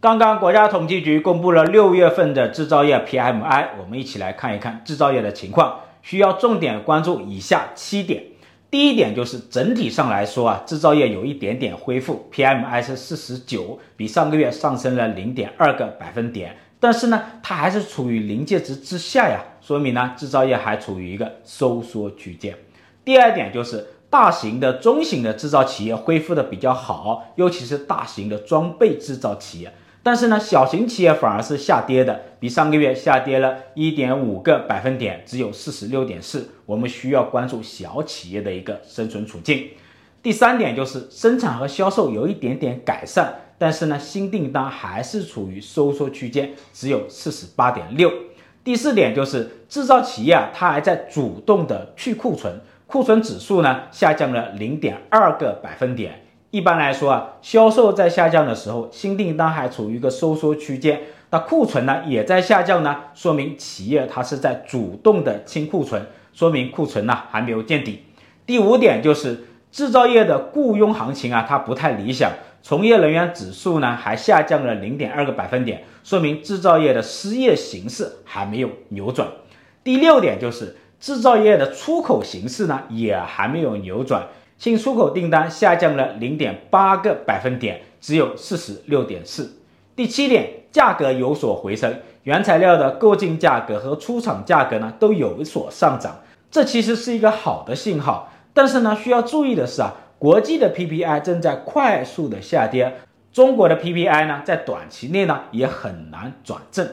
刚刚国家统计局公布了六月份的制造业 PMI，我们一起来看一看制造业的情况。需要重点关注以下七点。第一点就是整体上来说啊，制造业有一点点恢复，PMI 是四十九，比上个月上升了零点二个百分点。但是呢，它还是处于临界值之下呀，说明呢制造业还处于一个收缩区间。第二点就是大型的、中型的制造企业恢复的比较好，尤其是大型的装备制造企业。但是呢，小型企业反而是下跌的，比上个月下跌了一点五个百分点，只有四十六点四。我们需要关注小企业的一个生存处境。第三点就是生产和销售有一点点改善，但是呢，新订单还是处于收缩区间，只有四十八点六。第四点就是制造企业啊，它还在主动的去库存，库存指数呢下降了零点二个百分点。一般来说啊，销售在下降的时候，新订单还处于一个收缩区间，那库存呢也在下降呢，说明企业它是在主动的清库存，说明库存呢还没有见底。第五点就是制造业的雇佣行情啊，它不太理想，从业人员指数呢还下降了零点二个百分点，说明制造业的失业形势还没有扭转。第六点就是制造业的出口形势呢也还没有扭转。新出口订单下降了零点八个百分点，只有四十六点四。第七点，价格有所回升，原材料的购进价格和出厂价格呢都有所上涨，这其实是一个好的信号。但是呢，需要注意的是啊，国际的 PPI 正在快速的下跌，中国的 PPI 呢在短期内呢也很难转正。